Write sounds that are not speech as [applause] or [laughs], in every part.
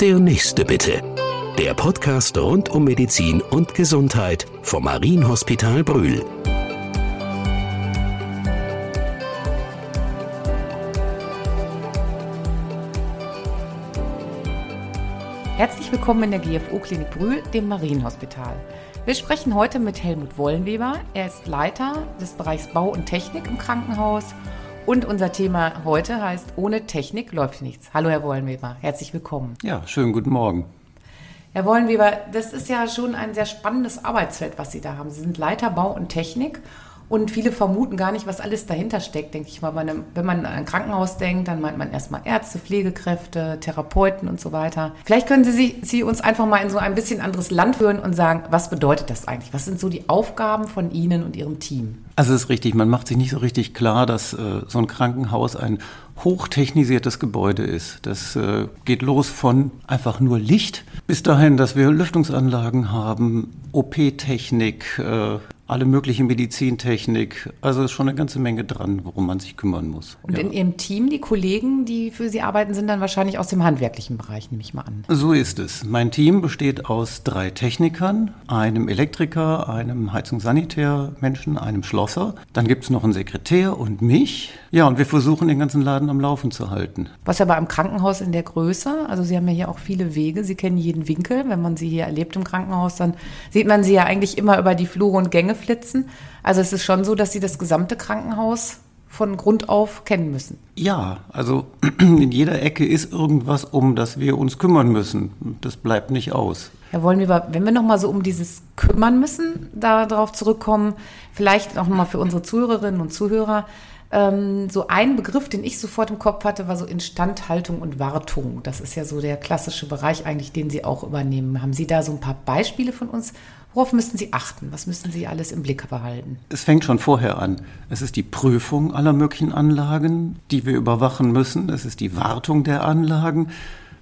Der nächste bitte. Der Podcast rund um Medizin und Gesundheit vom Marienhospital Brühl. Herzlich willkommen in der GFO-Klinik Brühl, dem Marienhospital. Wir sprechen heute mit Helmut Wollenweber. Er ist Leiter des Bereichs Bau und Technik im Krankenhaus. Und unser Thema heute heißt, ohne Technik läuft nichts. Hallo, Herr Wollenweber. Herzlich willkommen. Ja, schönen guten Morgen. Herr Wollenweber, das ist ja schon ein sehr spannendes Arbeitsfeld, was Sie da haben. Sie sind Leiter Bau und Technik und viele vermuten gar nicht, was alles dahinter steckt, denke ich mal. Wenn man an ein Krankenhaus denkt, dann meint man erstmal Ärzte, Pflegekräfte, Therapeuten und so weiter. Vielleicht können Sie, Sie uns einfach mal in so ein bisschen anderes Land führen und sagen, was bedeutet das eigentlich? Was sind so die Aufgaben von Ihnen und Ihrem Team? Also es ist richtig, man macht sich nicht so richtig klar, dass äh, so ein Krankenhaus ein hochtechnisiertes Gebäude ist. Das äh, geht los von einfach nur Licht bis dahin, dass wir Lüftungsanlagen haben, OP-Technik, äh, alle mögliche Medizintechnik. Also ist schon eine ganze Menge dran, worum man sich kümmern muss. Und ja. in Ihrem Team, die Kollegen, die für Sie arbeiten, sind dann wahrscheinlich aus dem handwerklichen Bereich, nehme ich mal an. So ist es. Mein Team besteht aus drei Technikern, einem Elektriker, einem Heizungssanitärmenschen, einem Schlosser. Dann gibt es noch einen Sekretär und mich. Ja, und wir versuchen den ganzen Laden am Laufen zu halten. Was aber im Krankenhaus in der Größe, also Sie haben ja hier auch viele Wege, Sie kennen jeden Winkel. Wenn man Sie hier erlebt im Krankenhaus, dann sieht man Sie ja eigentlich immer über die Flure und Gänge flitzen. Also es ist schon so, dass Sie das gesamte Krankenhaus von Grund auf kennen müssen. Ja, also [clears throat] in jeder Ecke ist irgendwas, um das wir uns kümmern müssen. Das bleibt nicht aus. Ja, wollen wir, wenn wir nochmal so um dieses kümmern müssen, darauf zurückkommen, vielleicht auch nochmal für unsere Zuhörerinnen und Zuhörer, ähm, so ein Begriff, den ich sofort im Kopf hatte, war so Instandhaltung und Wartung. Das ist ja so der klassische Bereich eigentlich, den Sie auch übernehmen. Haben Sie da so ein paar Beispiele von uns, Worauf müssten Sie achten? Was müssen Sie alles im Blick behalten? Es fängt schon vorher an. Es ist die Prüfung aller möglichen Anlagen, die wir überwachen müssen. Es ist die Wartung der Anlagen.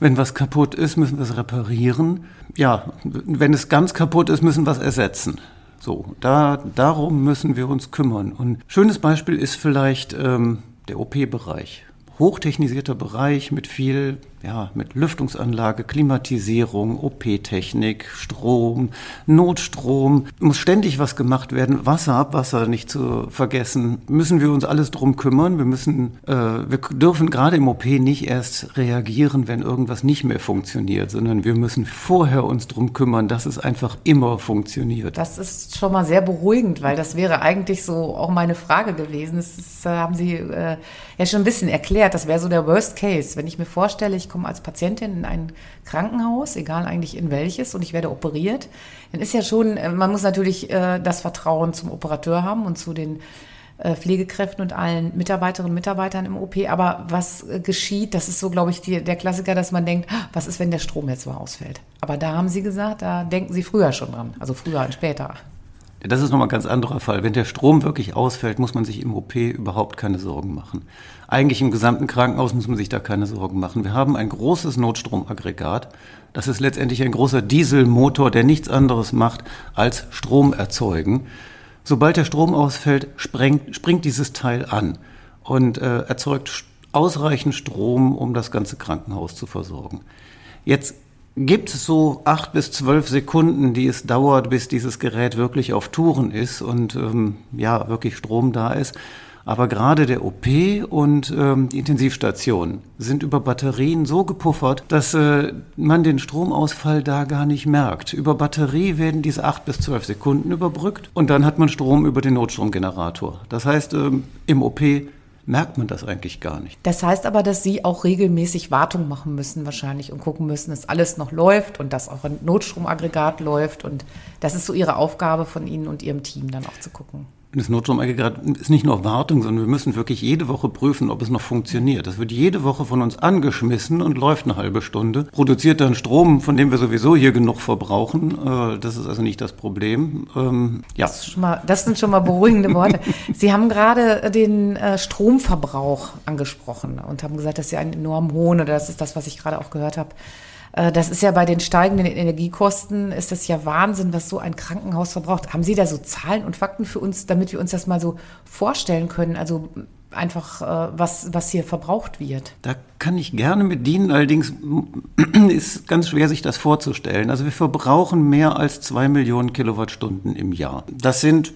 Wenn was kaputt ist, müssen wir es reparieren. Ja, wenn es ganz kaputt ist, müssen wir es ersetzen. So, da, darum müssen wir uns kümmern. Und schönes Beispiel ist vielleicht ähm, der OP-Bereich hochtechnisierter Bereich mit viel, ja, mit Lüftungsanlage, Klimatisierung, OP-Technik, Strom, Notstrom. Muss ständig was gemacht werden. Wasser, Abwasser nicht zu vergessen. Müssen wir uns alles drum kümmern. Wir müssen, äh, wir dürfen gerade im OP nicht erst reagieren, wenn irgendwas nicht mehr funktioniert, sondern wir müssen vorher uns drum kümmern, dass es einfach immer funktioniert. Das ist schon mal sehr beruhigend, weil das wäre eigentlich so auch meine Frage gewesen. Das ist, äh, haben Sie äh, ja schon ein bisschen erklärt erklärt, das wäre so der Worst Case. Wenn ich mir vorstelle, ich komme als Patientin in ein Krankenhaus, egal eigentlich in welches, und ich werde operiert, dann ist ja schon, äh, man muss natürlich äh, das Vertrauen zum Operateur haben und zu den äh, Pflegekräften und allen Mitarbeiterinnen und Mitarbeitern im OP. Aber was geschieht, das ist so, glaube ich, die, der Klassiker, dass man denkt, ah, was ist, wenn der Strom jetzt mal ausfällt? Aber da haben Sie gesagt, da denken Sie früher schon dran, also früher und später. Das ist nochmal ein ganz anderer Fall. Wenn der Strom wirklich ausfällt, muss man sich im OP überhaupt keine Sorgen machen. Eigentlich im gesamten Krankenhaus muss man sich da keine Sorgen machen. Wir haben ein großes Notstromaggregat. Das ist letztendlich ein großer Dieselmotor, der nichts anderes macht als Strom erzeugen. Sobald der Strom ausfällt, sprengt, springt dieses Teil an und äh, erzeugt ausreichend Strom, um das ganze Krankenhaus zu versorgen. Jetzt gibt es so acht bis zwölf Sekunden, die es dauert, bis dieses Gerät wirklich auf Touren ist und ähm, ja, wirklich Strom da ist. Aber gerade der OP und ähm, die Intensivstation sind über Batterien so gepuffert, dass äh, man den Stromausfall da gar nicht merkt. Über Batterie werden diese acht bis zwölf Sekunden überbrückt und dann hat man Strom über den Notstromgenerator. Das heißt, ähm, im OP merkt man das eigentlich gar nicht. Das heißt aber, dass Sie auch regelmäßig Wartung machen müssen wahrscheinlich und gucken müssen, dass alles noch läuft und dass auch ein Notstromaggregat läuft. Und das ist so Ihre Aufgabe von Ihnen und Ihrem Team dann auch zu gucken. Das Notstromaggregat ist nicht nur Wartung, sondern wir müssen wirklich jede Woche prüfen, ob es noch funktioniert. Das wird jede Woche von uns angeschmissen und läuft eine halbe Stunde. Produziert dann Strom, von dem wir sowieso hier genug verbrauchen. Äh, das ist also nicht das Problem. Ähm, ja. Das, mal, das sind schon mal beruhigende Worte. [laughs] Sie haben gerade den äh, Stromverbrauch angesprochen und haben gesagt, dass Sie einen enorm hohen, oder das ist das, was ich gerade auch gehört habe, das ist ja bei den steigenden Energiekosten, ist das ja Wahnsinn, was so ein Krankenhaus verbraucht. Haben Sie da so Zahlen und Fakten für uns, damit wir uns das mal so vorstellen können? Also einfach, äh, was, was hier verbraucht wird. Da kann ich gerne mit dienen, allerdings [clears throat] ist ganz schwer, sich das vorzustellen. Also wir verbrauchen mehr als zwei Millionen Kilowattstunden im Jahr. Das sind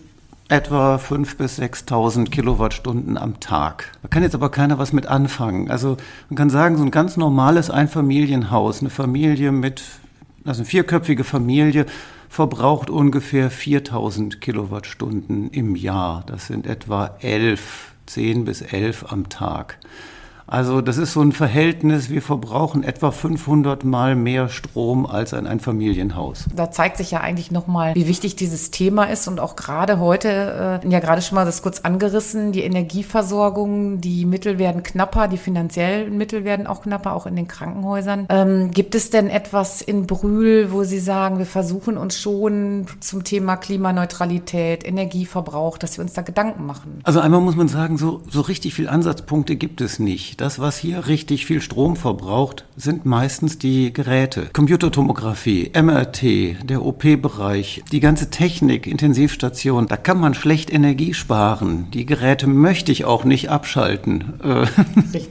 etwa 5.000 bis 6.000 Kilowattstunden am Tag. Da kann jetzt aber keiner was mit anfangen. Also man kann sagen, so ein ganz normales Einfamilienhaus, eine Familie mit, also eine vierköpfige Familie, verbraucht ungefähr 4.000 Kilowattstunden im Jahr. Das sind etwa 11, 10 bis 11 am Tag. Also das ist so ein Verhältnis, wir verbrauchen etwa 500 Mal mehr Strom als ein Einfamilienhaus. Da zeigt sich ja eigentlich nochmal, wie wichtig dieses Thema ist und auch gerade heute, äh, ja gerade schon mal das kurz angerissen, die Energieversorgung, die Mittel werden knapper, die finanziellen Mittel werden auch knapper, auch in den Krankenhäusern. Ähm, gibt es denn etwas in Brühl, wo Sie sagen, wir versuchen uns schon zum Thema Klimaneutralität, Energieverbrauch, dass wir uns da Gedanken machen? Also einmal muss man sagen, so, so richtig viele Ansatzpunkte gibt es nicht. Das, was hier richtig viel Strom verbraucht, sind meistens die Geräte. Computertomographie, MRT, der OP-Bereich, die ganze Technik, Intensivstation, da kann man schlecht Energie sparen. Die Geräte möchte ich auch nicht abschalten.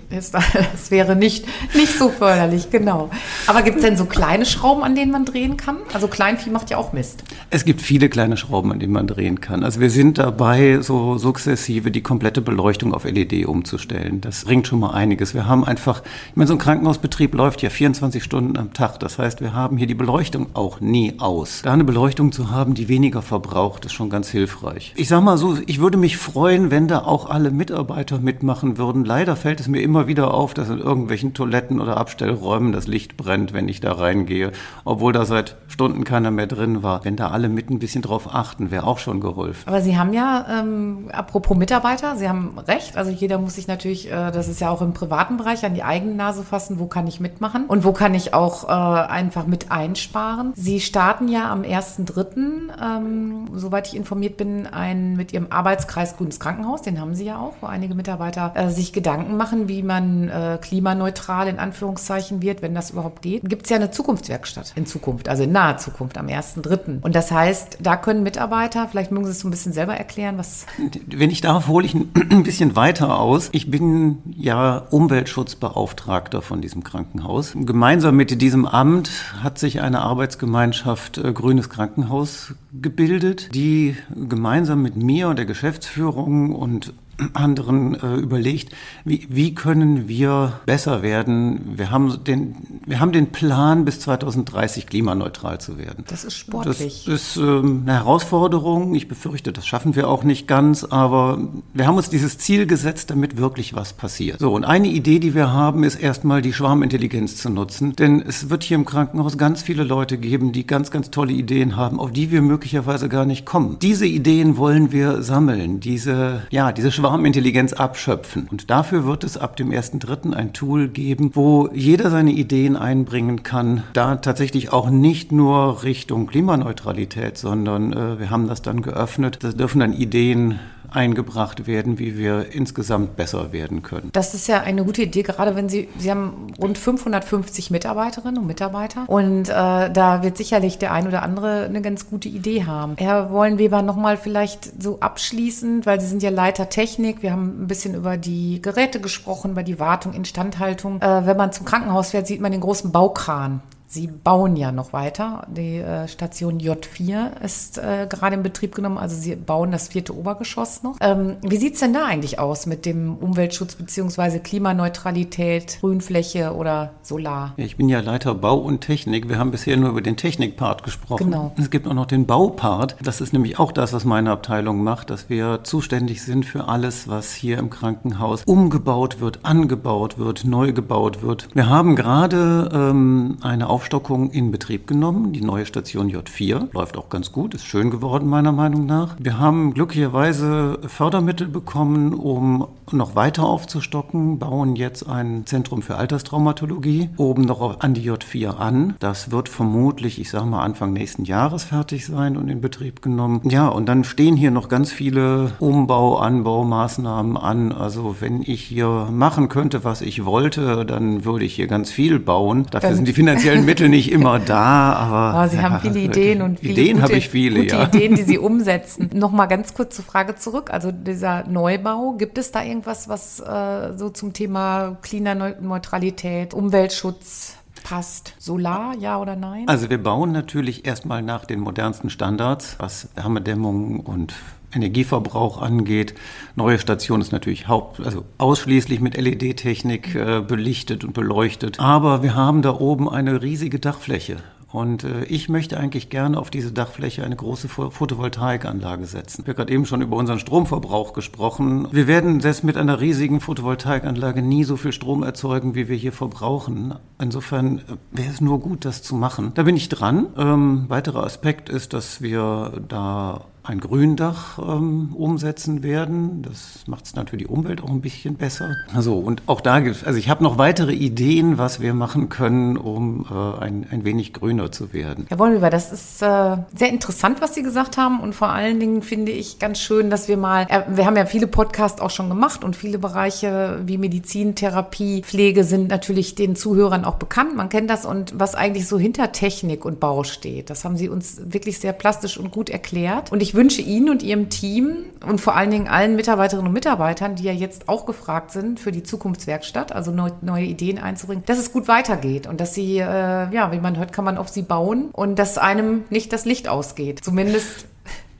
Das wäre nicht, nicht so förderlich, genau. Aber gibt es denn so kleine Schrauben, an denen man drehen kann? Also Kleinvieh macht ja auch Mist. Es gibt viele kleine Schrauben, an denen man drehen kann. Also wir sind dabei, so sukzessive die komplette Beleuchtung auf LED umzustellen. Das bringt schon mal einiges. Wir haben einfach, ich meine, so ein Krankenhausbetrieb läuft ja 24 Stunden am Tag. Das heißt, wir haben hier die Beleuchtung auch nie aus. Da eine Beleuchtung zu haben, die weniger verbraucht, ist schon ganz hilfreich. Ich sag mal so, ich würde mich freuen, wenn da auch alle Mitarbeiter mitmachen würden. Leider fällt es mir immer wieder auf, dass in irgendwelchen Toiletten oder Abstellräumen das Licht brennt, wenn ich da reingehe. Obwohl da seit Stunden keiner mehr drin war. Wenn da alle mit ein bisschen drauf achten, wäre auch schon geholfen. Aber Sie haben ja, ähm, apropos Mitarbeiter, Sie haben recht. Also jeder muss sich natürlich, äh, das ist ja auch im privaten Bereich an die eigene Nase fassen, wo kann ich mitmachen und wo kann ich auch äh, einfach mit einsparen. Sie starten ja am 1.3., ähm, soweit ich informiert bin, ein, mit Ihrem Arbeitskreis Grünes Krankenhaus, den haben Sie ja auch, wo einige Mitarbeiter äh, sich Gedanken machen, wie man äh, klimaneutral in Anführungszeichen wird, wenn das überhaupt geht. Gibt es ja eine Zukunftswerkstatt in Zukunft, also in naher Zukunft, am 1.3. Und das heißt, da können Mitarbeiter, vielleicht mögen Sie es so ein bisschen selber erklären, was... Wenn ich darf, hole ich ein [clears throat] bisschen weiter aus. Ich bin ja Umweltschutzbeauftragter von diesem Krankenhaus. Gemeinsam mit diesem Amt hat sich eine Arbeitsgemeinschaft äh, Grünes Krankenhaus gebildet, die gemeinsam mit mir und der Geschäftsführung und [clears throat] anderen äh, überlegt, wie, wie können wir besser werden. Wir haben, den, wir haben den Plan, bis 2030 klimaneutral zu werden. Das ist sportlich. Das ist ähm, eine Herausforderung. Ich befürchte, das schaffen wir auch nicht ganz, aber wir haben uns dieses Ziel gesetzt, damit wirklich was passiert. So, und eine Idee, die wir haben, ist erstmal die Schwarmintelligenz zu nutzen, denn es wird hier im Krankenhaus ganz viele Leute geben, die ganz, ganz tolle Ideen haben, auf die wir möglicherweise gar nicht kommen. Diese Ideen wollen wir sammeln, diese, ja, diese Schwarmintelligenz Schwarmintelligenz abschöpfen. Und dafür wird es ab dem 1.3. ein Tool geben, wo jeder seine Ideen einbringen kann. Da tatsächlich auch nicht nur Richtung Klimaneutralität, sondern äh, wir haben das dann geöffnet. Da dürfen dann Ideen eingebracht werden, wie wir insgesamt besser werden können. Das ist ja eine gute Idee, gerade wenn Sie, Sie haben rund 550 Mitarbeiterinnen und Mitarbeiter und äh, da wird sicherlich der ein oder andere eine ganz gute Idee haben. Herr Wollenweber, nochmal vielleicht so abschließend, weil Sie sind ja Leiter Technik, wir haben ein bisschen über die Geräte gesprochen, über die Wartung, Instandhaltung. Äh, wenn man zum Krankenhaus fährt, sieht man den großen Baukran. Sie bauen ja noch weiter. Die äh, Station J4 ist äh, gerade in Betrieb genommen, also Sie bauen das vierte Obergeschoss noch. Ähm, wie sieht es denn da eigentlich aus mit dem Umweltschutz bzw. Klimaneutralität, Grünfläche oder Solar? Ich bin ja Leiter Bau und Technik. Wir haben bisher nur über den Technikpart gesprochen. Genau. Es gibt auch noch den Baupart. Das ist nämlich auch das, was meine Abteilung macht, dass wir zuständig sind für alles, was hier im Krankenhaus umgebaut wird, angebaut wird, neu gebaut wird. Wir haben gerade ähm, eine Aufgabe Aufstockung in Betrieb genommen. Die neue Station J4 läuft auch ganz gut, ist schön geworden meiner Meinung nach. Wir haben glücklicherweise Fördermittel bekommen, um noch weiter aufzustocken, bauen jetzt ein Zentrum für Alterstraumatologie oben noch an die J4 an. Das wird vermutlich, ich sage mal, Anfang nächsten Jahres fertig sein und in Betrieb genommen. Ja, und dann stehen hier noch ganz viele Umbau-, Anbaumaßnahmen an. Also wenn ich hier machen könnte, was ich wollte, dann würde ich hier ganz viel bauen. Dafür sind die finanziellen Mittel [laughs] Mittel nicht immer da, aber. Oh, Sie haben viele Ideen und viele Ideen habe ich viele, gute ja. Ideen, die Sie umsetzen. Nochmal ganz kurz zur Frage zurück. Also dieser Neubau, gibt es da irgendwas, was äh, so zum Thema Klimaneutralität, Umweltschutz passt? Solar, ja oder nein? Also wir bauen natürlich erstmal nach den modernsten Standards, was Wärmedämmung und Energieverbrauch angeht. Neue Station ist natürlich haupt, also ausschließlich mit LED-Technik äh, belichtet und beleuchtet. Aber wir haben da oben eine riesige Dachfläche. Und äh, ich möchte eigentlich gerne auf diese Dachfläche eine große Photovoltaikanlage setzen. Wir haben gerade eben schon über unseren Stromverbrauch gesprochen. Wir werden selbst mit einer riesigen Photovoltaikanlage nie so viel Strom erzeugen, wie wir hier verbrauchen. Insofern äh, wäre es nur gut, das zu machen. Da bin ich dran. Ähm, weiterer Aspekt ist, dass wir da ein Gründach ähm, umsetzen werden. Das macht es natürlich die Umwelt auch ein bisschen besser. Also und auch da gibt also ich habe noch weitere Ideen, was wir machen können, um äh, ein, ein wenig grüner zu werden. Herr Wollweber, das ist äh, sehr interessant, was Sie gesagt haben und vor allen Dingen finde ich ganz schön, dass wir mal, äh, wir haben ja viele Podcasts auch schon gemacht und viele Bereiche wie Medizin, Therapie, Pflege sind natürlich den Zuhörern auch bekannt. Man kennt das und was eigentlich so hinter Technik und Bau steht. Das haben Sie uns wirklich sehr plastisch und gut erklärt und ich wünsche Ihnen und Ihrem Team und vor allen Dingen allen Mitarbeiterinnen und Mitarbeitern, die ja jetzt auch gefragt sind für die Zukunftswerkstatt, also neu, neue Ideen einzubringen, dass es gut weitergeht und dass Sie, äh, ja, wie man hört, kann man auf Sie bauen und dass einem nicht das Licht ausgeht. Zumindest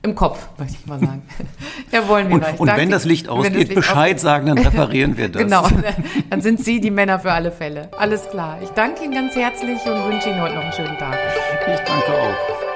im Kopf, möchte ich mal sagen. [laughs] Ja, wollen wir Und, gleich. und Danke. wenn das Licht ausgeht, das Licht Bescheid ausgeht. sagen, dann [laughs] reparieren wir das. Genau, dann sind Sie die Männer für alle Fälle. Alles klar. Ich danke Ihnen ganz herzlich und wünsche Ihnen heute noch einen schönen Tag. Ich danke auch.